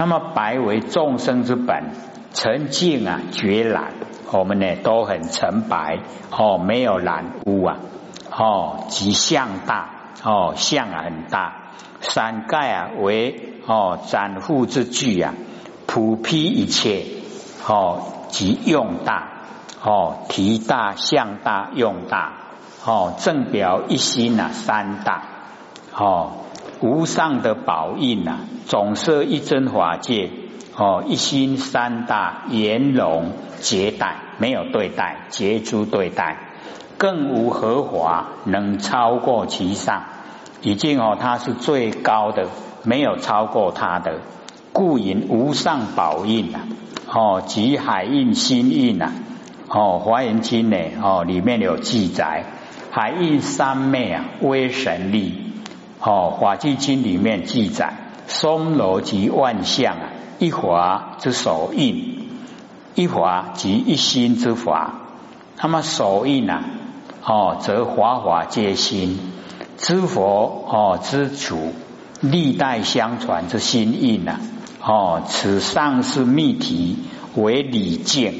那么白为众生之本，沉静啊，绝染。我们呢都很纯白哦，没有染污啊哦，即相大哦，相啊很大。三盖啊为哦展护之具啊，普披一切哦，即用大哦，体大相大用大哦，正表一心呐三大哦，无上的宝印呐，总摄一真法界哦，一心三大圆融结带，没有对待，结诸对待，更无何华能超过其上。已经哦，它是最高的，没有超过它的。故引无上宝印呐，哦，即海印心印呐，哦，华严经呢，哦，里面有记载，海印三昧啊，威神力，哦，法纪经里面记载，松罗及万象，一华之手印，一华即一心之法，那么手印呐，哦，则华华皆心。知佛哦，知主历代相传之心印呐，哦，此上是密题为礼敬。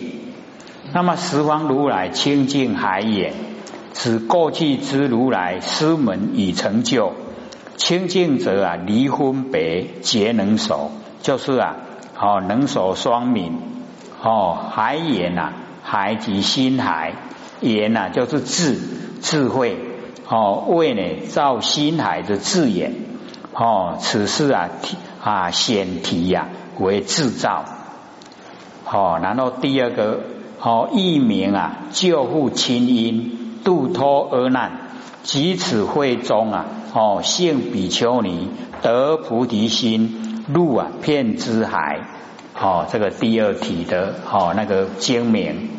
那么十方如来清净海也，此过去之如来师门已成就。清净者啊，离婚别皆能守，就是啊，哦，能守双泯。哦，海眼呐，海即心海，眼呐就是智智慧。哦，为呢造心海的字眼，哦，此事啊啊显题呀为制造，哦，然后第二个哦一名啊救护亲因度脱厄难，即此会中啊哦性比丘尼得菩提心入啊片之海，哦这个第二体的哦那个精明。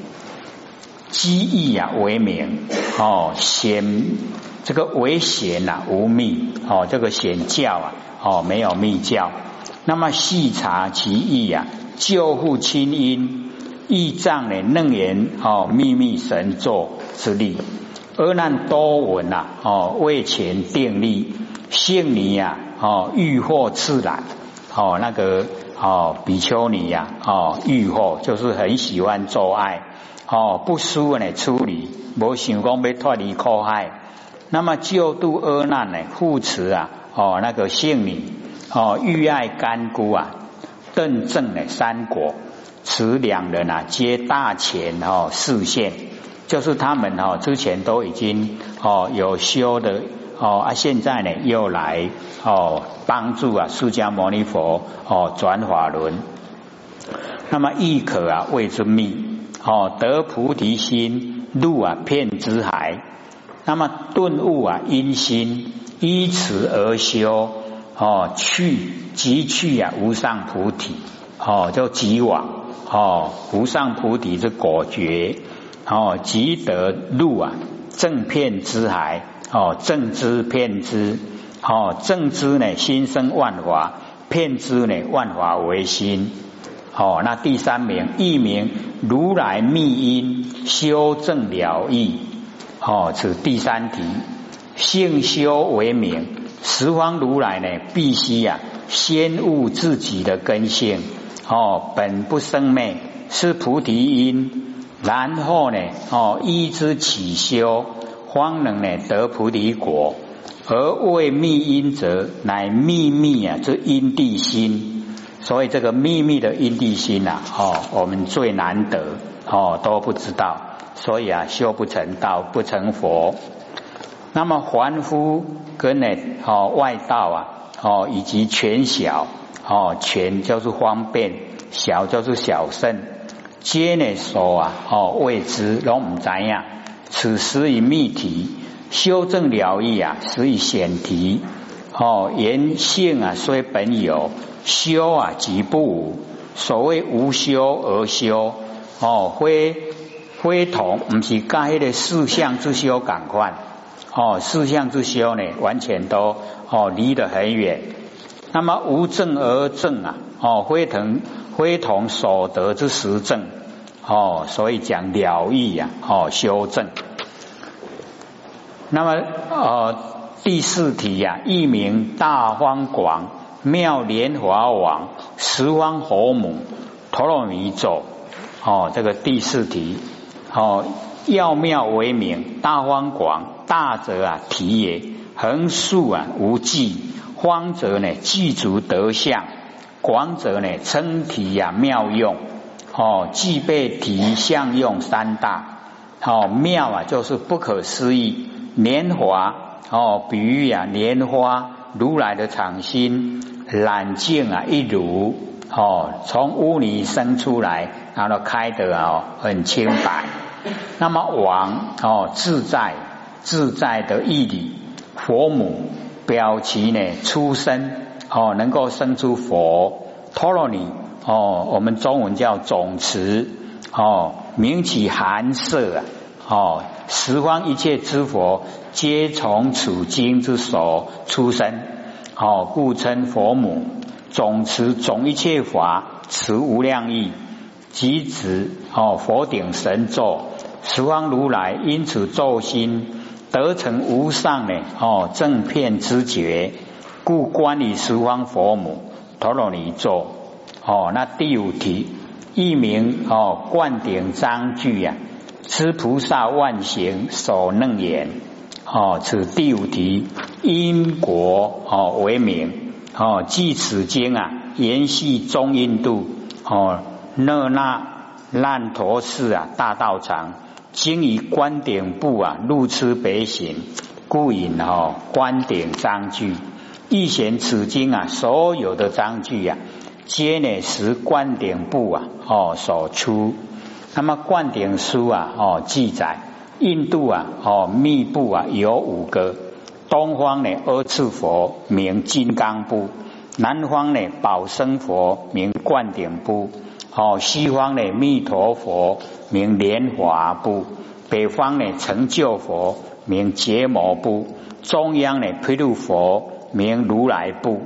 机意啊为名。哦显这个为显呐无密。哦这个显教啊哦没有密教，那么细查其意啊救护亲因意藏呢楞严哦秘密神作之力，阿难多闻呐哦为前定力性尼呀哦欲惑自然哦那个哦比丘尼呀哦欲惑就是很喜欢做爱。哦，不输呢处理，无想讲要脱离苦海。那么救度厄难呢？护持啊，哦那个性女哦欲爱干姑啊，邓正呢三国，此两人啊皆大前哦视线，就是他们哦之前都已经哦有修的哦啊，现在呢又来哦帮助啊释迦牟尼佛哦转法轮，那么亦可啊谓之密。哦，得菩提心入啊片之海，那么顿悟啊因心依此而修哦去即去啊无上菩提哦叫即往哦无上菩提之果觉哦即得入啊正片之海哦正知片知哦正知呢心生万法片知呢万法为心。哦，那第三名一名如来密因修正了义。哦，此第三题，性修为名，十方如来呢，必须呀先悟自己的根性。哦，本不生灭，是菩提因，然后呢，哦依之起修，方能呢得菩提果。而为密因者，乃秘密啊这因地心。所以这个秘密的因地心呐，哦，我们最难得，哦，都不知道，所以啊，修不成道，不成佛。那么凡夫跟呢，哦，外道啊，哦，以及全小，哦，全就是方便，小就是小圣，皆呢说啊，哦，未知，拢唔知呀。此时以密题修正了义啊，实以显题。哦，言性啊，虽本有修啊，即不无。所谓无修而修，哦，非非同，不是该的四相之修感官。哦，四相之修呢，完全都哦离得很远。那么无正而正啊，哦，非同非同所得之实证。哦，所以讲了义呀，哦，修正。那么，呃。第四题呀，一名大方广妙莲华王十方佛母陀罗尼咒哦，这个第四题哦，要妙为名，大方广，大则啊体也，横竖啊无际，方则呢具足德相，广者呢称体呀妙用。哦，具备体相用三大。哦，妙啊就是不可思议，莲华哦，比喻啊莲花如来的场心。染净啊，一如。哦，从污泥生出来，然后开得哦很清白。那么王哦自在自在的义理，佛母表其呢出生哦，能够生出佛陀罗尼哦，我们中文叫总持哦，名起寒舍啊哦，十方一切之佛皆从此经之所出生。哦，故称佛母，总持总一切法，持无量义，即指哦佛顶神咒，十方如来因此咒心得成无上的哦正片之觉，故观于十方佛母陀罗尼咒。哦，那第五题，一名哦灌顶章句呀，知菩萨万行所能言。哦，此第五题，因果哦为名哦，即此经啊，延续中印度哦，那那烂陀寺啊大道场，经以观顶部啊，入痴北行，故引哦观顶章句，亦显此经啊，所有的章句啊，皆呢是观顶部啊哦所出，那么灌顶书啊哦记载。印度啊，哦，密部啊有五个。东方呢，阿次佛名金刚部；南方呢，宝生佛名灌顶部；哦，西方呢，弥陀佛名莲华部；北方呢，成就佛名结摩部；中央呢，毗卢佛名如来部。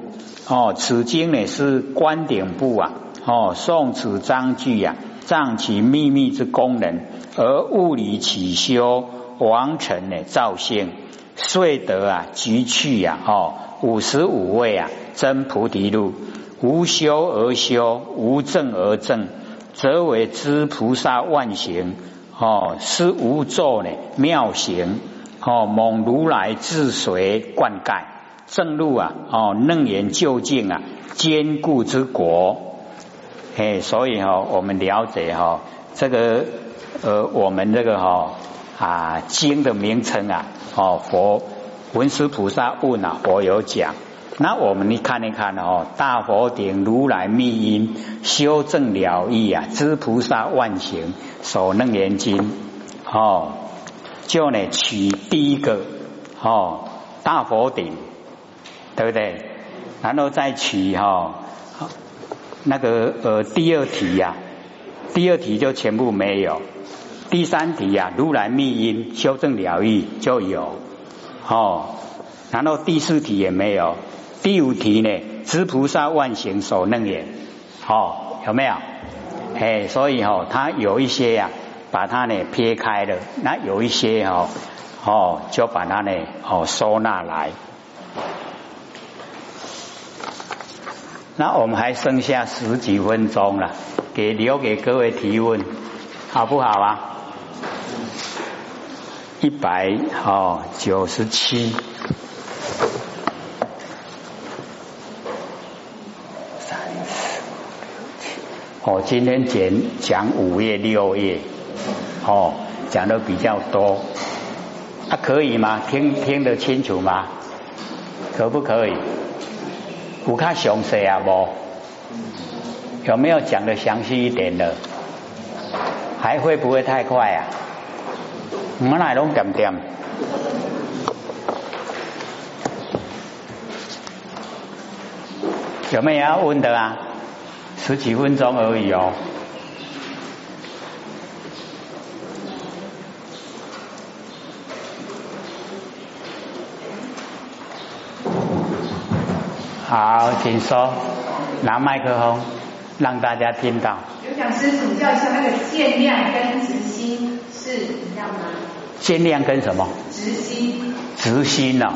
哦，此经呢是观顶部啊。哦，宋此章句呀。藏其秘密之功能，而物理起修王成呢造性，遂得啊即去呀哦五十五位啊真菩提路，无修而修，无证而证，则为知菩萨万行哦是无作呢妙行哦蒙如来自随灌溉正路啊哦楞严究竟啊坚固之国。哎，所以哈，我们了解哈，这个呃，我们这个哈啊经的名称啊，哦，佛文殊菩萨问啊，佛有讲。那我们你看一看哦，大佛顶如来密因修正了义啊，知菩萨万行所楞严经哦，就呢取第一个哦大佛顶，对不对？然后再取哈。那个呃，第二题呀，第二题就全部没有。第三题呀，如来密因修正了义就有哦。然后第四题也没有。第五题呢，知菩萨万行所能也，哦，有没有？哎，所以哈，他有一些呀，把它呢撇开了；那有一些哈，哦，就把它呢哦收纳来。那我们还剩下十几分钟了，给留给各位提问，好不好啊？一百哦九十七，三四六七，哦，今天讲讲五页六页，哦，讲的比较多，啊，可以吗？听听得清楚吗？可不可以？不看详细啊不？有没有讲的详细一点的？还会不会太快啊？我们来弄点点。有没有。要问的啊？十几分钟而已哦。好，请说，拿麦克风让大家听到。有讲师请教一下，那个限量跟直心是一样吗？限量跟什么？直心。直心呢？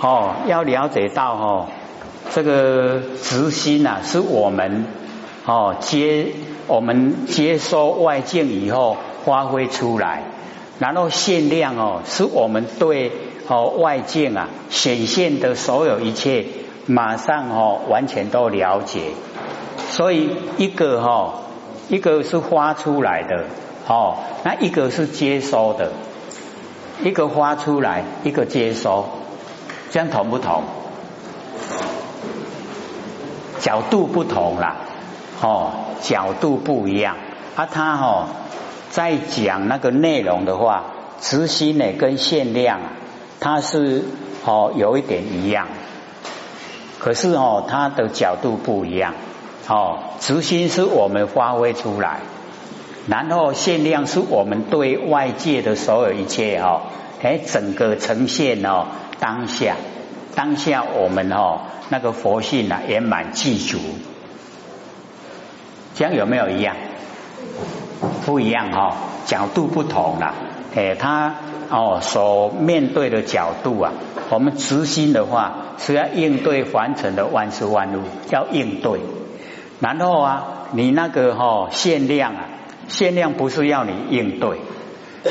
哦，要了解到哦，这个直心呐，是我们哦接我们接收外境以后发挥出来，然后限量哦，是我们对哦外境啊显现的所有一切，马上哦完全都了解。所以一个哈，一个是发出来的哦，那一个是接收的，一个发出来，一个接收，这样同不同？角度不同啦，哦，角度不一样。啊，他哦，在讲那个内容的话，直心呢跟限量，它是哦有一点一样，可是哦，它的角度不一样。哦，直心是我们发挥出来，然后限量是我们对外界的所有一切哦，哎，整个呈现哦当下，当下我们哦。那个佛性啊，圆满具足，这样有没有一样？不一样哈，角度不同啦。哎，他哦所面对的角度啊，我们执心的话是要应对凡尘的万事万物，要应对。然后啊，你那个哈限量啊，限量不是要你应对，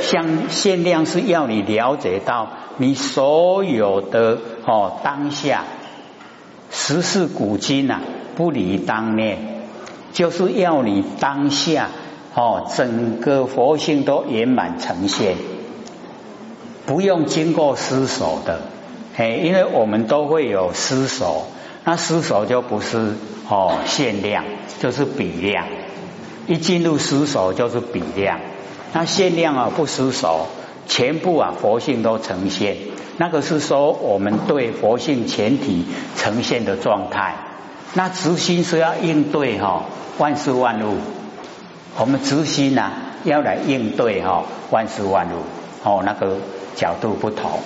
像限量是要你了解到你所有的哦当下。十世古今呐，不离当念，就是要你当下哦，整个佛性都圆满呈现，不用经过思索的，哎，因为我们都会有思索，那思索就不是哦限量，就是比量，一进入思索就是比量，那限量啊不失守，全部啊佛性都呈现。那个是说我们对佛性前提呈现的状态，那执心是要应对哈万事万物，我们执心呐要来应对哈万事万物。哦，那个角度不同，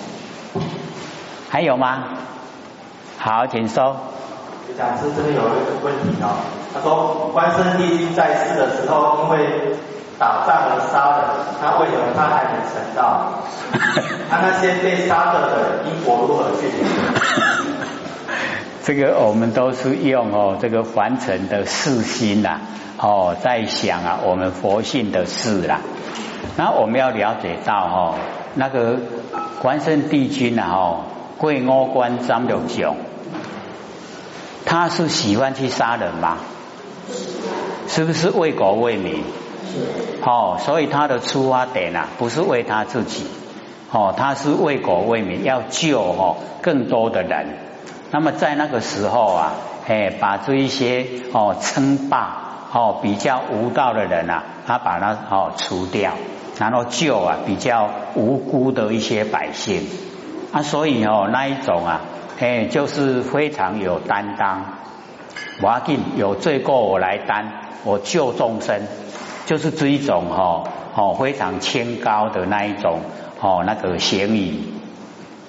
还有吗？好，请说。讲师这边有一个问题哦，他说关圣帝君在世的时候，因为打仗而杀人，他为什么他还能成道？他那些被杀的人因果如何去 这个我们都是用哦这个凡尘的世心呐，哦在想啊我们佛性的事啦。那我们要了解到哦那个关圣帝君呐哦贵五关张六九，他是喜欢去杀人吗？是不是为国为民？是哦，所以他的出发点啊，不是为他自己，哦，他是为国为民，要救哦更多的人。那么在那个时候啊，哎，把这一些哦称霸哦比较无道的人啊，他把他哦除掉，然后救啊比较无辜的一些百姓啊，所以哦那一种啊，哎，就是非常有担当。我要紧有罪过我来担，我救众生。就是这一种哈，哦非常清高的那一种哦那个嫌疑，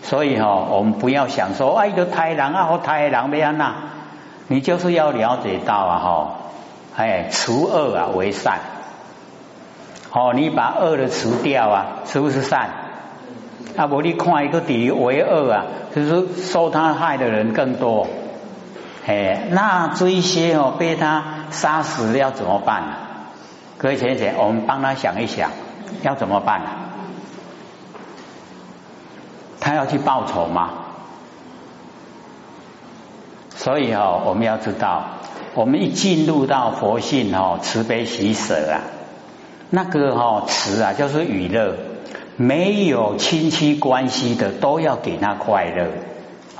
所以哈我们不要想说哎个太郎啊或太郎没安那，你就是要了解到啊哈，哎除恶啊为善，哦你把恶的除掉啊，是不是善？啊我你看一个底为恶啊，就是受他害的人更多，哎那这一些哦被他杀死要怎么办呢？各位先生，我们帮他想一想，要怎么办？他要去报仇吗？所以哦，我们要知道，我们一进入到佛性哦，慈悲喜舍啊，那个哦慈啊，就是娱乐，没有亲戚关系的都要给他快乐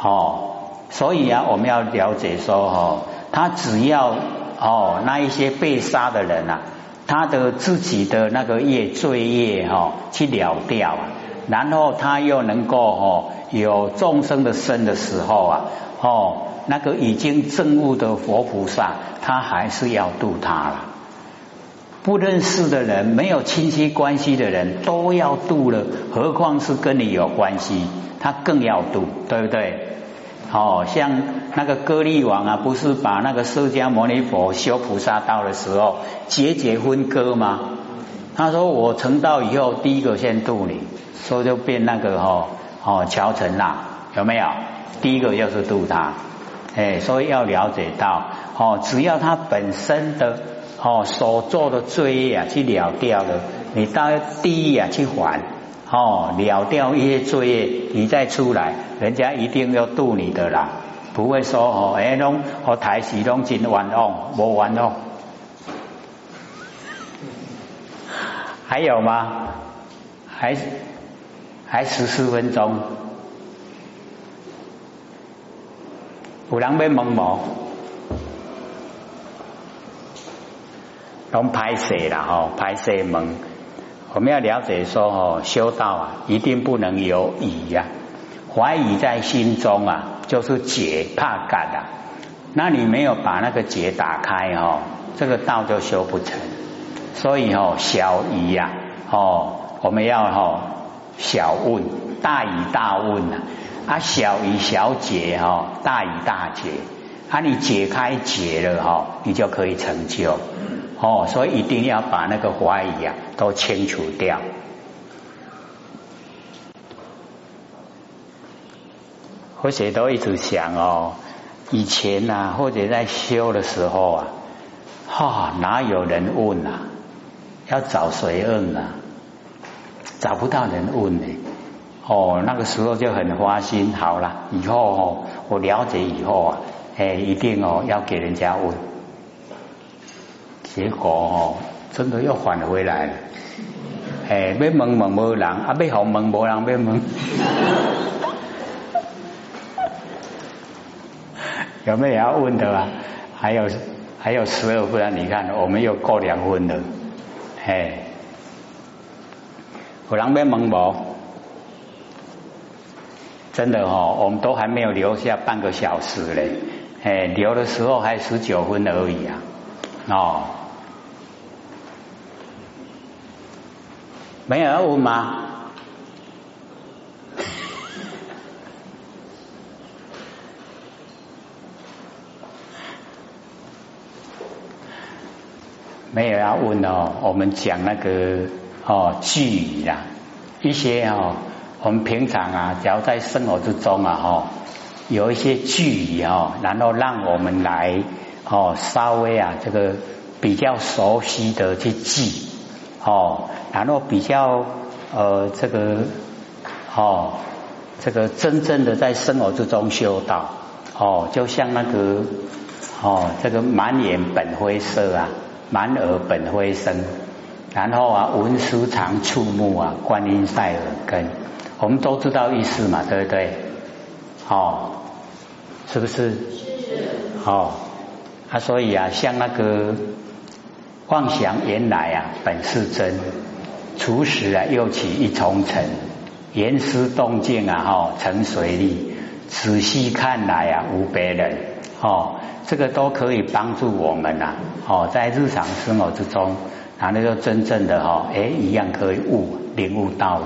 哦。所以啊，我们要了解说哦，他只要哦那一些被杀的人啊。他的自己的那个业罪业哈去了掉啊，然后他又能够哦有众生的生的时候啊哦那个已经证悟的佛菩萨，他还是要度他了。不认识的人，没有亲戚关系的人都要度了，何况是跟你有关系，他更要度，对不对？哦，像那个歌利王啊，不是把那个释迦牟尼佛修菩萨道的时候节节分割吗？他说我成道以后，第一个先度你，所以就变那个哈哦乔成啦，有没有？第一个就是度他，哎，所以要了解到哦，只要他本身的哦所做的罪业啊去了掉了，你到地狱啊去还哦了掉一些罪业，你再出来，人家一定要渡你的啦，不会说哦哎拢和台戏拢真冤枉，无完哦。还有吗？还还十四分钟，有人要问无？拢拍摄啦吼，拍摄门，我们要了解说哦，修道啊，一定不能有疑呀，怀疑在心中啊，就是结怕感啊。那你没有把那个结打开哦，这个道就修不成。所以哦，小疑呀，哦，我们要哈小问，大疑大问呐。啊，小疑小解哈，大疑大解。啊，你解开解了哈，你就可以成就。哦，所以一定要把那个怀疑啊都清除掉。或者都一直想哦，以前呐，或者在修的时候啊，哈，哪有人问呐？要找谁问呢？找不到人问呢。哦，那个时候就很花心。好了，以后哦，我了解以后啊，哎，一定哦要给人家问。结果哦，真的又返回来了。哎，要问问无人，啊，要好问无人要问。有没有要问的啊？还有还有十二分，你看我们又过两分了。哎，有人要问无？真的哦，我们都还没有留下半个小时嘞。哎，留的时候还十九分而已啊。哦，没有要问吗？没有要问哦，我们讲那个哦句语啦，一些哦，我们平常啊，只要在生活之中啊，哈，有一些句语哦，然后让我们来哦，稍微啊，这个比较熟悉的去记哦，然后比较呃，这个哦，这个真正的在生活之中修道哦，就像那个哦，这个满眼本灰色啊。满耳本灰生，然后啊，文殊常触目啊，观音在耳根，我们都知道意思嘛，对不对？哦，是不是？是。哦，啊，所以啊，像那个妄想原来啊，本是真，除时啊，又起一重尘，言思动静啊，哈，成随力，仔细看来啊，无别人，哦。这个都可以帮助我们呐，哦，在日常生活之中，然后就真正的哈，哎，一样可以悟领悟道理。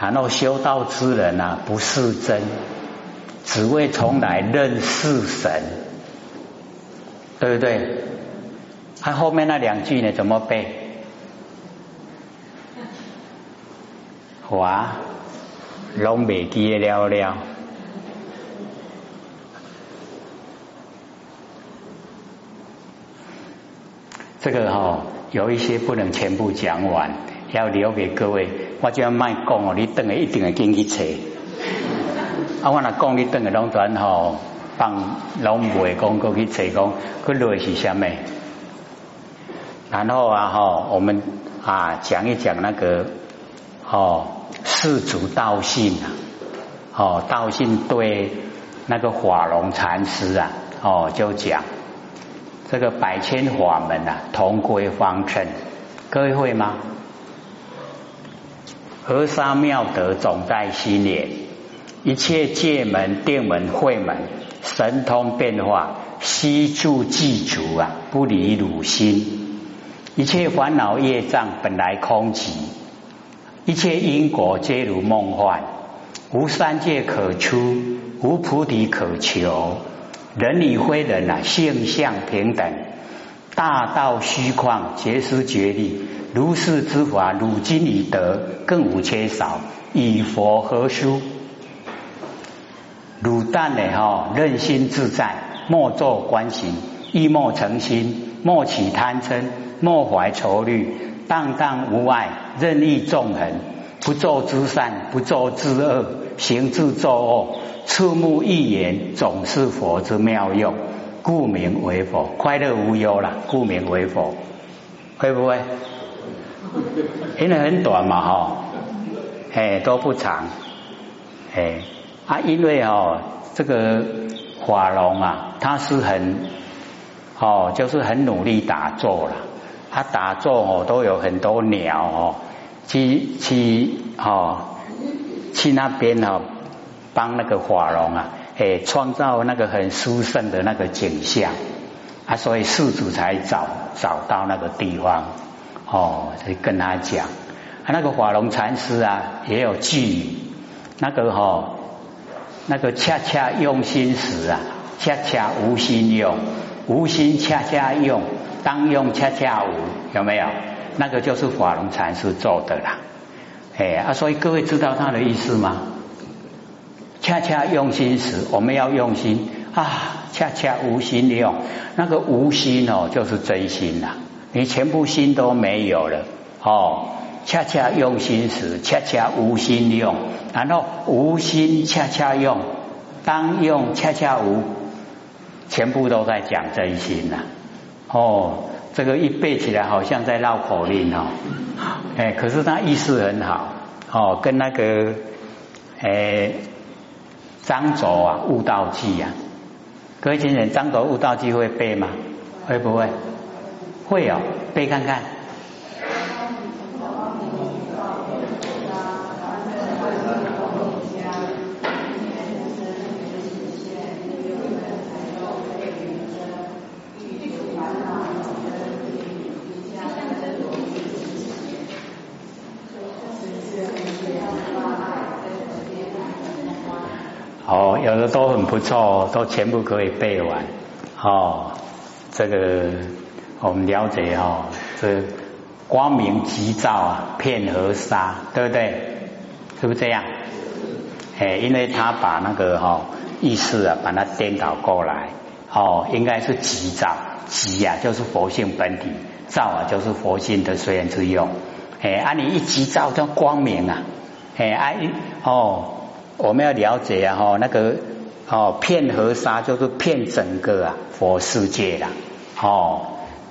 然后修道之人呐，不是真，只为从来认识神，对不对？他后面那两句呢，怎么背？哇，龙未记了了。这个哈有一些不能全部讲完，要留给各位。我就要卖讲哦，你等下一定会进去查。啊，我那讲你等下拢转吼，放拢不会讲过去查讲，佢内是虾米？然后啊哈，我们啊讲一讲那个哦世俗道信啊，哦道信对那个法龙禅师啊，哦就讲。这个百千法门啊，同归方称，各位会吗？和沙妙德总在心也，一切界门、定门、慧门，神通变化，悉住记足啊，不离汝心。一切烦恼业障本来空寂，一切因果皆如梦幻，无三界可出，无菩提可求。人与非人啊，性相平等，大道虚旷，皆失绝力。如是之法，汝今已得，更无缺少。以佛何殊？卤蛋呢哈，任心自在，莫作观行，亦莫成心，莫起贪嗔，莫怀愁虑，荡荡无碍，任意纵横，不作之善，不作之恶，行之作恶，触目一言，总是佛之妙用，故名为佛，快乐无忧了，故名为佛，会不会？因为很短嘛哈，哎都不长，哎啊，因为哦这个华龙啊，他是很哦，就是很努力打坐了。他打坐哦，都有很多鸟哦，去去哦，去那边哦，帮那个华龙啊，诶，创造那个很殊胜的那个景象。啊，所以世主才找找到那个地方哦，才跟他讲，啊，那个华龙禅师啊，也有寄语，那个哈，那个恰恰用心时啊，恰恰无心用，无心恰恰用。当用恰恰无有没有？那个就是法龙禅师做的啦。哎啊，所以各位知道他的意思吗？恰恰用心时，我们要用心啊。恰恰无心用，那个无心哦，就是真心呐。你全部心都没有了哦。恰恰用心时，恰恰无心用，然后无心恰恰用，当用恰恰无，全部都在讲真心呐。哦，这个一背起来好像在绕口令哦，哎，可是它意思很好哦，跟那个哎张卓啊悟道记啊，各位亲人，张卓悟道记会背吗？会不会？会哦，背看看。都很不错，都全部可以背完。哦，这个我们了解哦，这光明急躁啊，片和沙，对不对？是不是这样？哎，因为他把那个哈意识啊，把它颠倒过来。哦，应该是急躁，急啊就是佛性本体，躁啊就是佛性的随缘之用。哎，啊你一急躁叫光明啊，哎啊哦。我们要了解啊，哈，那个哦，片河沙就是片整个啊佛世界啦，哦，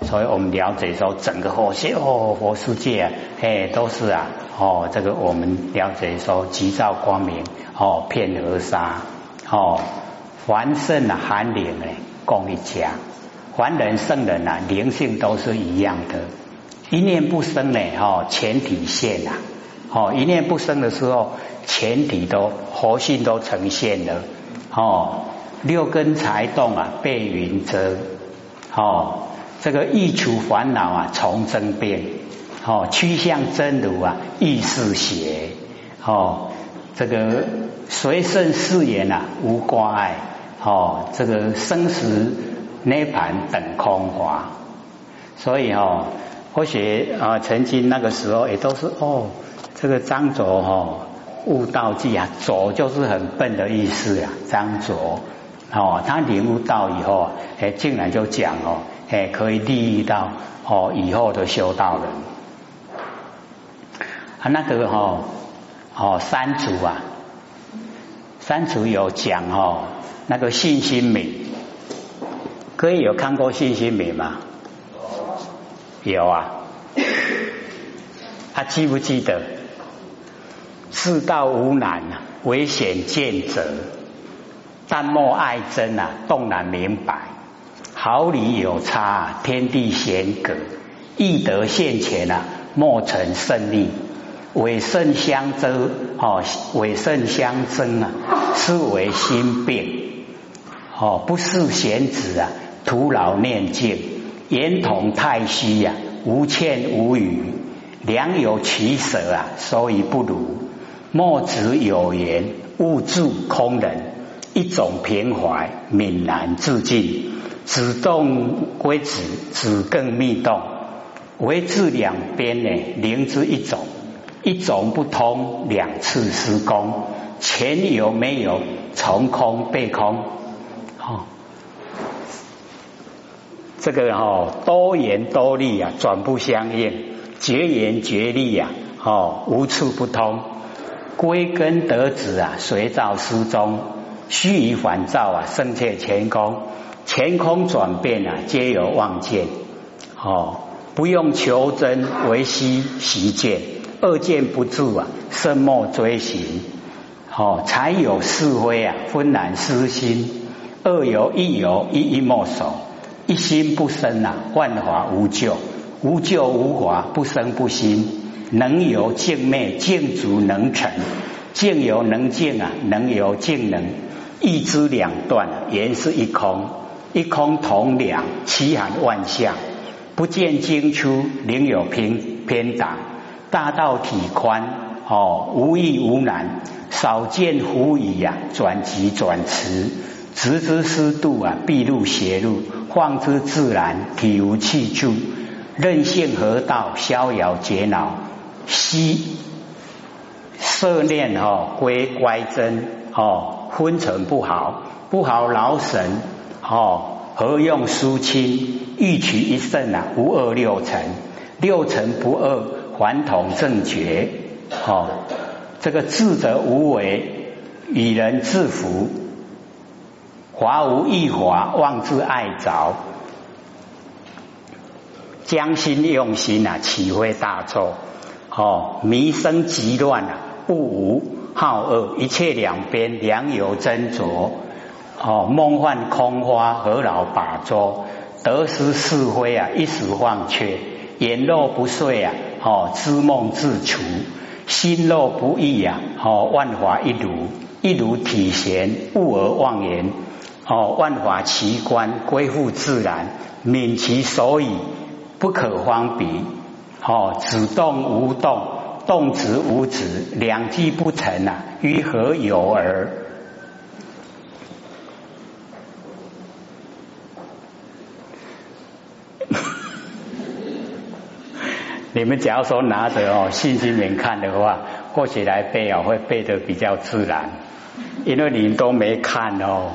所以我们了解说整个佛界哦，佛世界啊，哎，都是啊，哦，这个我们了解说急躁光明哦，片河沙哦，凡圣啊，含灵哎，共一家，凡人圣人啊，灵性都是一样的，一念不生呢，哦，全体现啊。哦，一念不生的时候，全体都佛性都呈现了。哦，六根才动啊，被云遮。哦，这个欲除烦恼啊，从真变。哦，趋向真如啊，意是邪。哦，这个随顺誓言啊，无挂碍。哦，这个生死涅盘等空华。所以哦，或许啊，曾经那个时候也都是哦。这个张卓哈悟道记啊，卓就是很笨的意思呀。张卓哦，他领悟到以后，哎，竟然就讲哦，哎，可以利益到哦以后的修道人。啊，那个哈哦三祖啊，三祖有讲哦，那个信心美，各位有看过信心美吗？有啊，他记不记得？世道无难啊，唯险见者。但莫爱憎啊，动然明白。毫厘有差，天地险隔。易得现前啊，莫成胜利。伪胜相争，哦，伪胜相争啊，是为心病。哦，不是贤子啊，徒劳念经，言同太虚呀，无欠无语，良有取舍啊，所以不如。莫执有言，勿助空人。一种平怀，泯然自尽。只动归止，只更密动。为治两边呢，灵之一种。一种不通，两次施功，前有没有？从空背空，哦，这个哦多言多利啊，转不相应；绝言绝利啊，哦无处不通。归根得子啊，随照失踪；虚与反照啊，胜却乾空。乾空转变啊，皆有妄见。哦，不用求真，唯虚习见。二见不住啊，深莫追寻。哦，才有是非啊，分然失心。二有一有，一一莫守。一心不生啊，万法无救。无救无法，不生不兴。能有静灭，静足能成；静有能静啊，能有静能。一知两断，原是一空。一空同两，其含万象。不见经出，另有偏偏党。大道体宽，哦，无易无难。少见狐疑呀，转急转迟。直之失度啊，必入邪路。放之自然，体无气助。任性何道，逍遥解恼。息色念哦，归乖真哦，昏沉不好，不好劳神哦，何用疏清？欲取一胜啊，无二六尘，六尘不二，还同正觉哦。这个智者无为，与人自福，华无一华，妄自爱着，将心用心啊，岂会大错？哦，迷生极乱啊，不无好恶，一切两边良有斟酌。哦，梦幻空花，何劳把捉？得失是非啊，一时忘却。眼肉不遂啊，哦，知梦自除。心肉不易啊，哦，万法一如，一如体闲，悟而忘言。哦，万法奇观，归复自然，泯其所以，不可方比。哦，只动无动，动止无止，两机不成啊，于何有儿？你们假如说拿着哦信心眼看的话，或许来背啊会背得比较自然，因为你都没看哦。